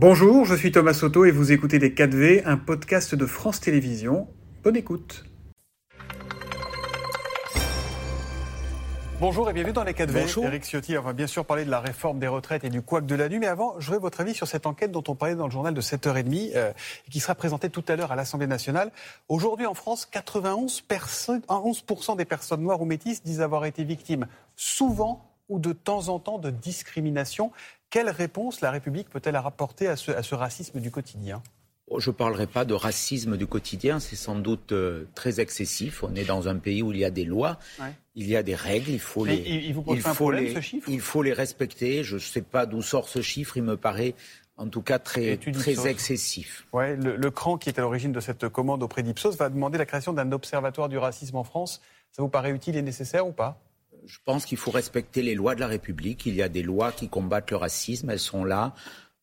Bonjour, je suis Thomas Soto et vous écoutez Les 4V, un podcast de France Télévisions. Bonne écoute. Bonjour et bienvenue dans les 4V. Bonjour. Eric Ciotti, on va bien sûr parler de la réforme des retraites et du couac de la nuit, mais avant, je veux votre avis sur cette enquête dont on parlait dans le journal de 7h30 euh, et qui sera présentée tout à l'heure à l'Assemblée nationale. Aujourd'hui en France, 91 personnes, 11% des personnes noires ou métisses disent avoir été victimes souvent ou de temps en temps de discrimination. Quelle réponse la République peut-elle apporter à ce, à ce racisme du quotidien? Oh, Je ne parlerai pas de racisme du quotidien, c'est sans doute euh, très excessif. On est dans un pays où il y a des lois, Ouais. il y a des règles, il faut Mais les, il- vous faut problème, les, ce chiffre? il faut les respecter. Je ne sais pas d'où sort ce chiffre, il me paraît en tout cas très, excessif. Ouais, le, le CRAN qui est à l'origine de cette commande auprès d'Ipsos va demander la création d'un observatoire du racisme en France. Ça vous paraît utile et nécessaire ou pas? Je pense qu'il faut respecter les lois de la République. Il y a des lois qui combattent le racisme, elles sont là.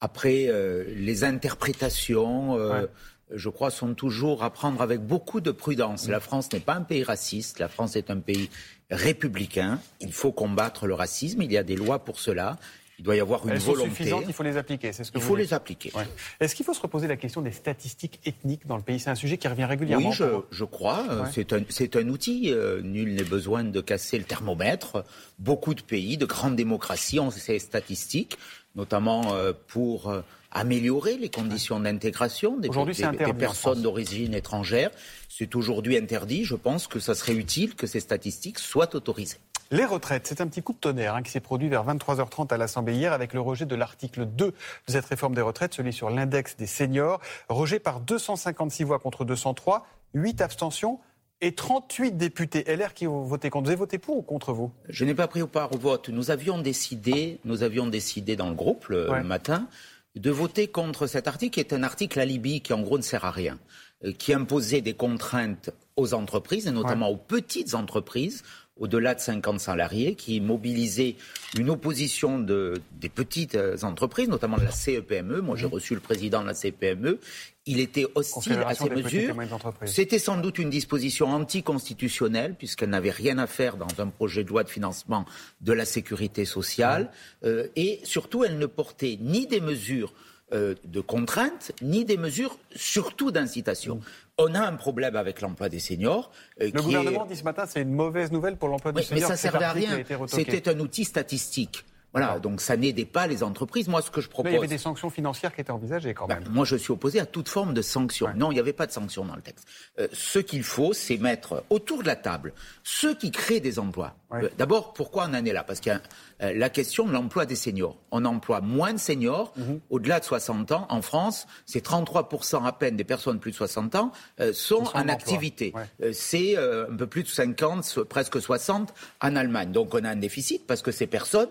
Après, euh, les interprétations, euh, Ouais. je crois, sont toujours à prendre avec beaucoup de prudence. Mm. La France n'est pas un pays raciste, la France est un pays républicain. Il faut combattre le racisme, il y a des lois pour cela. Il doit y avoir une Elles sont volonté. suffisantes, il faut les appliquer. C'est ce que Il vous faut dites. les appliquer. Ouais. Est-ce qu'il faut se reposer la question des statistiques ethniques dans le pays? C'est un sujet qui revient régulièrement. Oui, je, crois. Ouais. C'est un, c'est un outil. euh, nul n'est besoin de casser le thermomètre. Beaucoup de pays, de grandes démocraties ont ces statistiques, notamment euh, pour euh, améliorer les conditions d'intégration des, des- personnes d'origine étrangère. C'est aujourd'hui interdit. Je pense que ça serait utile que ces statistiques soient autorisées. Les retraites, c'est un petit coup de tonnerre hein, qui s'est produit vers 23h30 à l'Assemblée hier avec le rejet de l'article 2 de cette réforme des retraites, celui sur l'index des seniors, rejet par 256 voix contre 203, 8 abstentions et 38 députés LR qui ont voté contre. Vous avez voté pour ou contre vous? Je n'ai pas pris part au vote. Nous avions décidé, nous avions décidé dans le groupe le, Ouais. matin de voter contre cet article qui est un article alibi qui en gros ne sert à rien, euh, qui imposait des contraintes aux entreprises et notamment aux petites entreprises au-delà de 50 salariés, qui mobilisait une opposition de, des petites euh, entreprises, notamment de la CEPME. Moi, j'ai reçu le président de la CEPME. Il était hostile à ces mesures. C'était sans doute une disposition anticonstitutionnelle, puisqu'elle n'avait rien à faire dans un projet de loi de financement de la sécurité sociale. Euh, et surtout, elle ne portait ni des mesures euh, de contrainte, ni des mesures surtout d'incitation. On a un problème avec l'emploi des seniors. euh, Le gouvernement est... dit ce matin c'est une mauvaise nouvelle pour l'emploi Oui, du mais ça cet servait à rien. C'était un outil statistique. Voilà, donc ça n'aidait pas les entreprises. Moi, ce que je propose... il y avait des sanctions financières qui étaient envisagées quand Ben, même. moi, je suis opposé à toute forme de sanction. Ouais. Non, il n'y avait pas de sanction dans le texte. Euh, ce qu'il faut, c'est mettre autour de la table ceux qui créent des emplois. Ouais. Euh, D'abord, pourquoi on en est là? Parce qu'il y a euh, la question de l'emploi des seniors. On emploie moins de seniors Mhm. au-delà de 60 ans. En France, c'est 33% à peine des personnes plus de 60 ans sont, en activité. Ouais. C'est un peu plus de 50, so- presque 60 en Allemagne. Donc on a un déficit parce que ces personnes,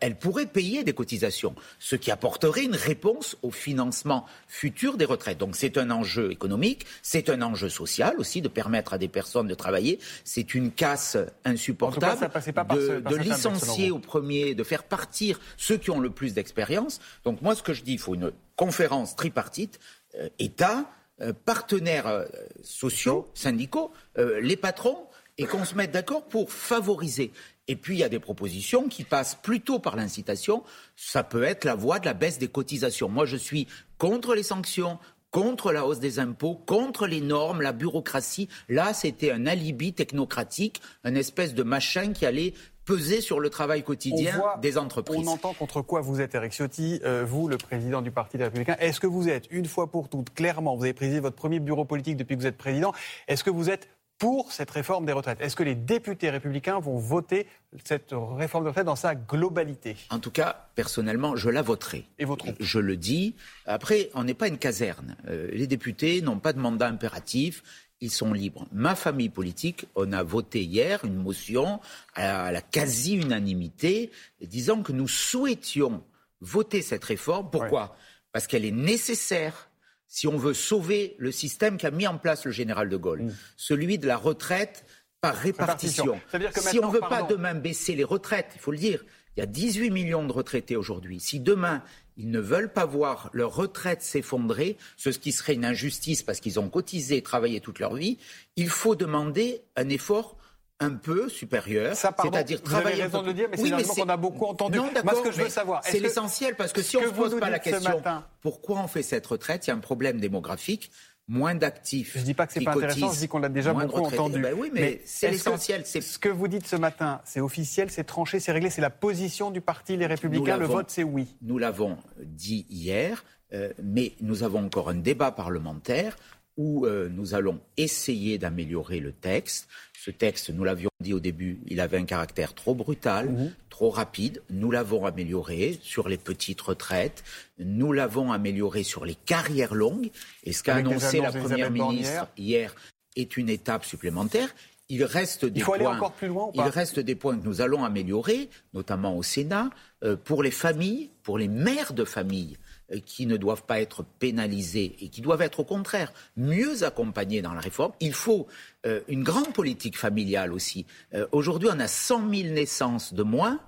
elles pourraient payer des cotisations, ce qui apporterait une réponse au financement futur des retraites. Donc c'est un enjeu économique, c'est un enjeu social aussi de permettre à des personnes de travailler. C'est une casse insupportable ça passait pas par de, ce- par licencier au premier, de faire partir ceux qui ont le plus d'expérience. Donc moi, ce que je dis, il faut une conférence tripartite, euh, État, euh, partenaires euh, sociaux, syndicaux, euh, les patrons, et qu'on se mette d'accord pour favoriser. Et puis, il y a des propositions qui passent plutôt par l'incitation. Ça peut être la voie de la baisse des cotisations. Moi, je suis contre les sanctions, contre la hausse des impôts, contre les normes, la bureaucratie. Là, c'était un alibi technocratique, une espèce de machin qui allait peser sur le travail quotidien voit- des entreprises. On entend contre quoi vous êtes, Eric Ciotti, euh, vous, le président du Parti des Républicains? Est-ce que vous êtes, une fois pour toutes, clairement, vous avez présidé votre premier bureau politique depuis que vous êtes président, est-ce que vous êtes pour cette réforme des retraites Est-ce que les députés républicains vont voter cette réforme des retraites dans sa globalité? En tout cas, personnellement, je la voterai. Et votre Je, je le dis. Après, on n'est pas une caserne. Euh, les députés n'ont pas de mandat impératif. Ils sont libres. Ma famille politique, on a voté hier une motion à la quasi-unanimité disant que nous souhaitions voter cette réforme. Pourquoi? Parce qu'elle est nécessaire si on veut sauver le système qu'a mis en place le général de Gaulle, celui de la retraite par répartition. Si on ne veut pas demain baisser les retraites, il faut le dire, il y a 18 millions de retraités aujourd'hui. Si demain, ils ne veulent pas voir leur retraite s'effondrer, ce qui serait une injustice parce qu'ils ont cotisé et travaillé toute leur vie, il faut demander un effort un peu supérieur, c'est-à-dire travailler. Vous avez raison de le dire, mais c'est un qu'on a beaucoup entendu. Non, Moi, ce que je veux savoir, c'est l'essentiel parce que si on ne se pose pas la question, pourquoi on fait cette retraite Il y a un problème démographique moins d'actifs. Je ne dis pas que c'est pas intéressant, je dis qu'on l'a déjà beaucoup entendu. Ben oui, mais, c'est l'essentiel. Ce que vous dites ce matin, c'est officiel, c'est tranché, c'est réglé, c'est la position du parti Les Républicains. Le vote, c'est oui. Nous l'avons dit hier, euh, mais nous avons encore un débat parlementaire où euh, nous allons essayer d'améliorer le texte. Ce texte, nous l'avions dit au début, il avait un caractère trop brutal, mhm. trop rapide. Nous l'avons amélioré sur les petites retraites. Nous l'avons amélioré sur les carrières longues. Et ce qu'a annoncé la Première ministre hier est une étape supplémentaire. Il reste des points. encore plus loin. il reste des points que nous allons améliorer, notamment au Sénat, euh, pour les familles, pour les mères de famille qui ne doivent pas être pénalisés et qui doivent être au contraire mieux accompagnés dans la réforme. Il faut euh, une grande politique familiale aussi. Euh, aujourd'hui, on a 100 000 naissances de moins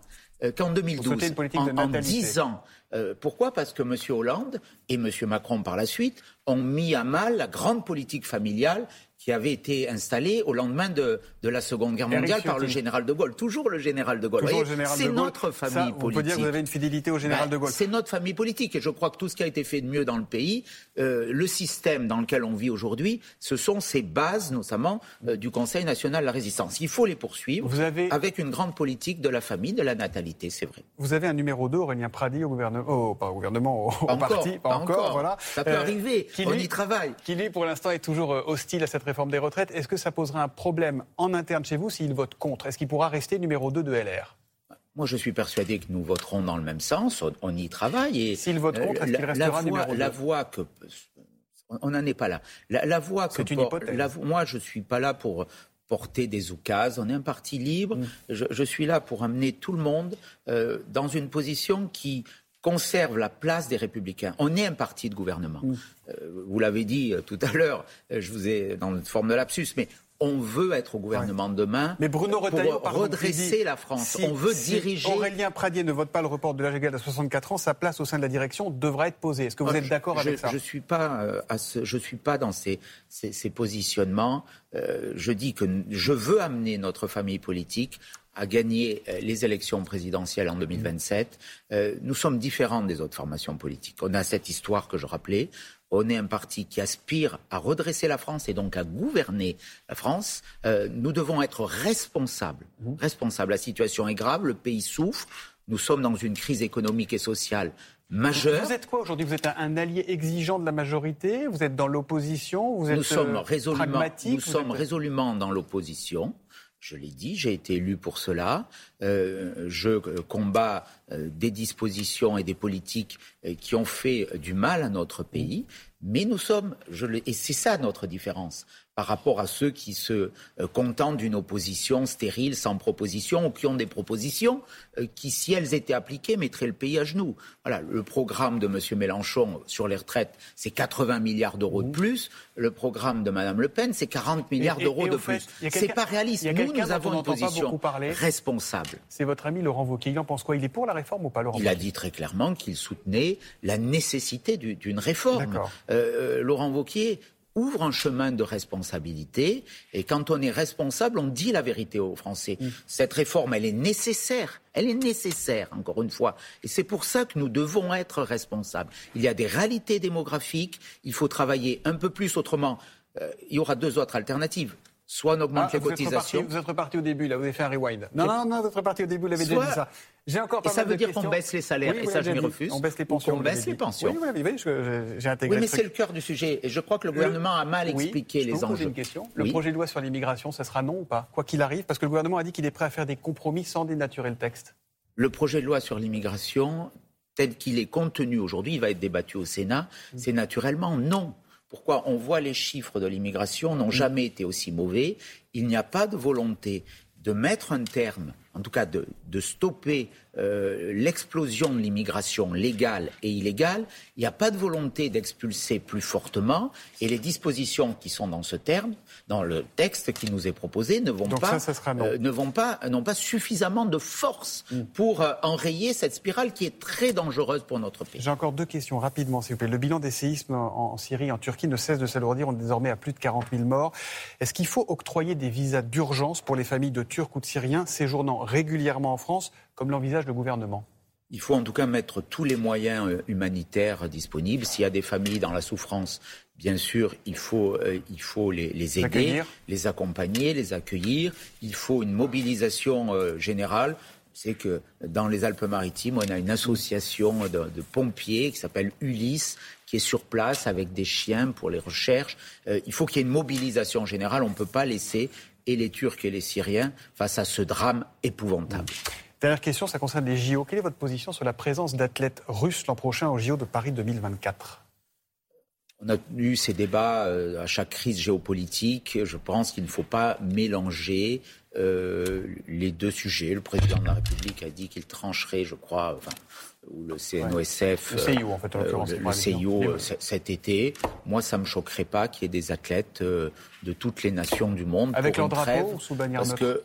qu'en 2012. en, en 10 ans. pourquoi? Parce que M. Hollande et M. Macron par la suite ont mis à mal la grande politique familiale qui avait été installé au lendemain de, de la Seconde Guerre mondiale par le général de Gaulle. Toujours le général de Gaulle. C'est notre famille politique. On peut dire que vous avez une fidélité au général ben, de Gaulle. C'est notre famille politique et je crois que tout ce qui a été fait de mieux dans le pays, euh, le système dans lequel on vit aujourd'hui, ce sont ces bases notamment euh, du Conseil national de la résistance. Il faut les poursuivre vous avez... avec une grande politique de la famille, de la natalité, c'est vrai. Vous avez un numéro 2, Aurélien Pradi, au gouvernement, pas au gouvernement, au, parti, pas, encore, voilà. Ça peut euh, arriver, on y travaille. Qui lui, pour l'instant, est toujours hostile à cette réforme des retraites. Est-ce que ça posera un problème en interne chez vous s'il vote contre? Est-ce qu'il pourra rester numéro 2 de LR moi, je suis persuadé que nous voterons dans le même sens. On, y travaille. S'il vote contre, est-ce qu'il restera numéro 2 La voix que on n'en est pas là. La, voix que une hypothèse. moi, je suis pas là pour porter des oukases. On est un parti libre. Mm. Je, suis là pour amener tout le monde euh, dans une position qui conserve la place des républicains. On est un parti de gouvernement. Mm. Euh, vous l'avez dit euh, tout à l'heure, euh, je vous ai dans une forme de lapsus, mais on veut être au gouvernement demain mais Bruno Retailleau, pour redresser la France. on veut diriger. Aurélien Pradier ne vote pas le report de l'âge égal à 64 ans. Sa place au sein de la direction devra être posée. Est-ce que vous êtes d'accord avec ça? Je suis pas à ce, je suis pas dans ces, ces, positionnements. je dis que je veux amener notre famille politique à gagner euh, les élections présidentielles en 2027. Euh, nous sommes différents des autres formations politiques. On a cette histoire que je rappelais. On est un parti qui aspire à redresser la France et donc à gouverner la France. Euh, nous devons être responsables. Mmh. Responsables. La situation est grave, le pays souffre. Nous sommes dans une crise économique et sociale majeure. Vous êtes quoi aujourd'hui? Vous êtes un allié exigeant de la majorité? Vous êtes dans l'opposition? Vous êtes nous sommes résolument, Nous sommes résolument dans l'opposition. Je l'ai dit, j'ai été élu pour cela. Euh, je combats euh, des dispositions et des politiques euh, qui ont fait du mal à notre pays. Mais nous sommes, et c'est ça notre différence par rapport à ceux qui se euh, contentent d'une opposition stérile, sans proposition, ou qui ont des propositions euh, qui, si elles étaient appliquées, mettraient le pays à genoux. Voilà, le programme de M. Mélenchon sur les retraites, c'est 80 milliards d'euros de mmh. plus. Le programme de Mme Le Pen, c'est 40 milliards d'euros de plus. C'est pas réaliste. Nous, nous avons une position responsable. C'est votre ami Laurent Wauquiez. Il en pense quoi? Il est pour la réforme ou pas, Laurent Il a dit très clairement qu'il soutenait la nécessité d'une réforme. Euh, Laurent Wauquiez ouvre un chemin de responsabilité. Et quand on est responsable, on dit la vérité aux Français. Mm. Cette réforme, elle est nécessaire. Elle est nécessaire, encore une fois. Et c'est pour ça que nous devons être responsables. Il y a des réalités démographiques. Il faut travailler un peu plus autrement. Euh, il y aura deux autres alternatives soit on augmente ah, les cotisations. vous êtes reparti au début, là, vous avez fait un rewind. Non, non, non, vous êtes reparti au début, vous l'avez déjà dit ça. J'ai encore pas et ça veut dire qu'on baisse les salaires, et ça je m'y refuse. On baisse les pensions. On baisse les pensions. Oui, oui, oui j'ai intégré. Oui, mais c'est le cœur du sujet. Et je crois que le gouvernement a mal expliqué les enjeux. une question. Le projet de loi sur l'immigration, ça sera non ou pas Quoi qu'il arrive, parce que le gouvernement a dit qu'il est prêt à faire des compromis sans dénaturer le texte. Le projet de loi sur l'immigration, tel qu'il est contenu aujourd'hui, il va être débattu au Sénat, mm. c'est naturellement non. Pourquoi on voit les chiffres de l'immigration n'ont mm. jamais été aussi mauvais. Il n'y a pas de volonté de mettre un terme en tout cas de, de stopper euh, l'explosion de l'immigration légale et illégale, il n'y a pas de volonté d'expulser plus fortement et les dispositions qui sont dans ce terme, dans le texte qui nous est proposé, ne vont pas, euh, ne vont pas, n'ont pas suffisamment de force mm. pour euh, enrayer cette spirale qui est très dangereuse pour notre pays. J'ai encore deux questions rapidement, s'il vous plaît. Le bilan des séismes en, Syrie, en Turquie, ne cesse de s'alourdir. On est désormais à plus de 40 000 morts. Est-ce qu'il faut octroyer des visas d'urgence pour les familles de Turcs ou de Syriens séjournant régulièrement en France, comme l'envisage le gouvernement il faut en tout cas mettre tous les moyens euh, humanitaires disponibles. S'il y a des familles dans la souffrance, bien sûr, il faut, euh, il faut les, aider, les accompagner, les accueillir. Il faut une mobilisation euh, générale. C'est que dans les Alpes-Maritimes, on a une association de, de pompiers qui s'appelle Ulysse, qui est sur place avec des chiens pour les recherches. il faut qu'il y ait une mobilisation générale. On ne peut pas laisser et les Turcs et les Syriens face à ce drame épouvantable. Dernière question, ça concerne les JO. Quelle est votre position sur la présence d'athlètes russes l'an prochain aux JO de Paris 2024 on a eu ces débats euh, à chaque crise géopolitique. Je pense qu'il ne faut pas mélanger euh, les deux sujets. Le président de la République a dit qu'il trancherait, je crois, ou le CNOSF, le CIO en fait, en l'occurrence, le, CIO cet été. Moi, ça me choquerait pas qu'il y ait des athlètes de toutes les nations du monde avec leur drapeau ou sous bannière parce que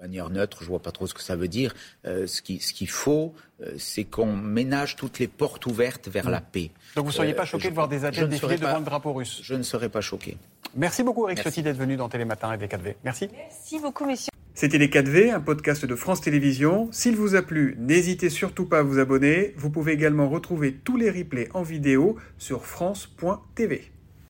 manière neutre, je vois pas trop ce que ça veut dire. Euh, ce qu'il ce qu'il faut, euh, c'est qu'on ménage toutes les portes ouvertes vers la paix. Donc vous ne seriez pas euh, choqué de voir des athlètes défiler devant le drapeau russe Je ne serais pas choqué. Merci beaucoup Eric Ciotti d'être venu dans Télématin et les 4V. Merci. Merci beaucoup messieurs. C'était Les 4V, un podcast de France Télévisions. S'il vous a plu, n'hésitez surtout pas à vous abonner. Vous pouvez également retrouver tous les replays en vidéo sur France.tv.